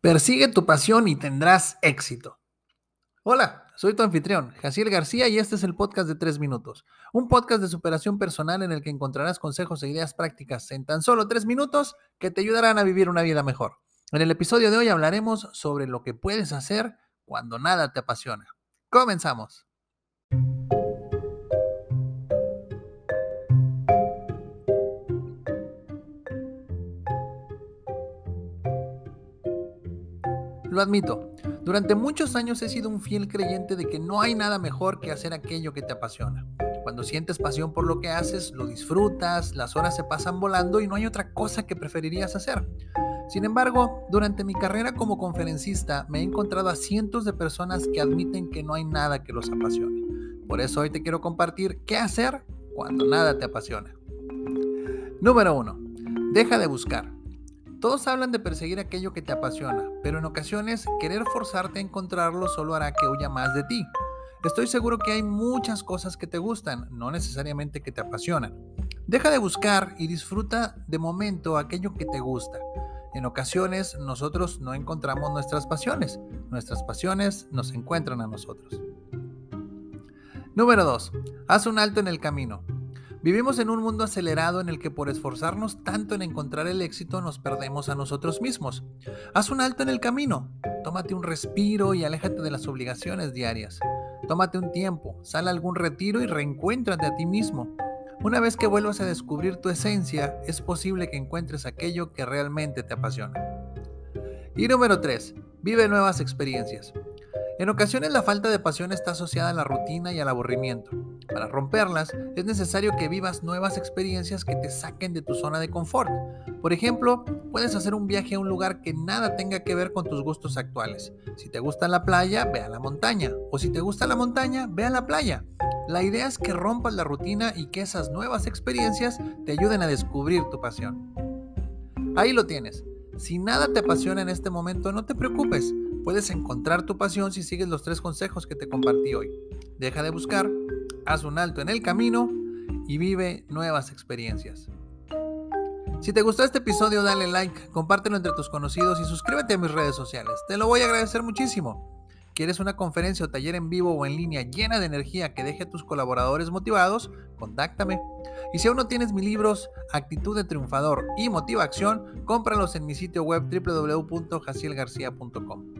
Persigue tu pasión y tendrás éxito. Hola, soy tu anfitrión, Jaciel García, y este es el podcast de 3 minutos. Un podcast de superación personal en el que encontrarás consejos e ideas prácticas en tan solo 3 minutos que te ayudarán a vivir una vida mejor. En el episodio de hoy hablaremos sobre lo que puedes hacer cuando nada te apasiona. Comenzamos. Lo admito, durante muchos años he sido un fiel creyente de que no hay nada mejor que hacer aquello que te apasiona. Cuando sientes pasión por lo que haces, lo disfrutas, las horas se pasan volando y no hay otra cosa que preferirías hacer. Sin embargo, durante mi carrera como conferencista me he encontrado a cientos de personas que admiten que no hay nada que los apasione. Por eso hoy te quiero compartir qué hacer cuando nada te apasiona. Número 1. Deja de buscar. Todos hablan de perseguir aquello que te apasiona, pero en ocasiones querer forzarte a encontrarlo solo hará que huya más de ti. Estoy seguro que hay muchas cosas que te gustan, no necesariamente que te apasionan. Deja de buscar y disfruta de momento aquello que te gusta. En ocasiones nosotros no encontramos nuestras pasiones, nuestras pasiones nos encuentran a nosotros. Número 2. Haz un alto en el camino. Vivimos en un mundo acelerado en el que por esforzarnos tanto en encontrar el éxito nos perdemos a nosotros mismos. Haz un alto en el camino, tómate un respiro y aléjate de las obligaciones diarias. Tómate un tiempo, sal a algún retiro y reencuéntrate a ti mismo. Una vez que vuelvas a descubrir tu esencia, es posible que encuentres aquello que realmente te apasiona. Y número 3. Vive nuevas experiencias. En ocasiones la falta de pasión está asociada a la rutina y al aburrimiento. Para romperlas es necesario que vivas nuevas experiencias que te saquen de tu zona de confort. Por ejemplo, puedes hacer un viaje a un lugar que nada tenga que ver con tus gustos actuales. Si te gusta la playa, ve a la montaña. O si te gusta la montaña, ve a la playa. La idea es que rompas la rutina y que esas nuevas experiencias te ayuden a descubrir tu pasión. Ahí lo tienes. Si nada te apasiona en este momento, no te preocupes. Puedes encontrar tu pasión si sigues los tres consejos que te compartí hoy. Deja de buscar, haz un alto en el camino y vive nuevas experiencias. Si te gustó este episodio, dale like, compártelo entre tus conocidos y suscríbete a mis redes sociales. Te lo voy a agradecer muchísimo. ¿Quieres una conferencia o taller en vivo o en línea llena de energía que deje a tus colaboradores motivados? Contáctame. Y si aún no tienes mis libros Actitud de Triunfador y Motiva Acción, cómpralos en mi sitio web www.jacielgarcía.com.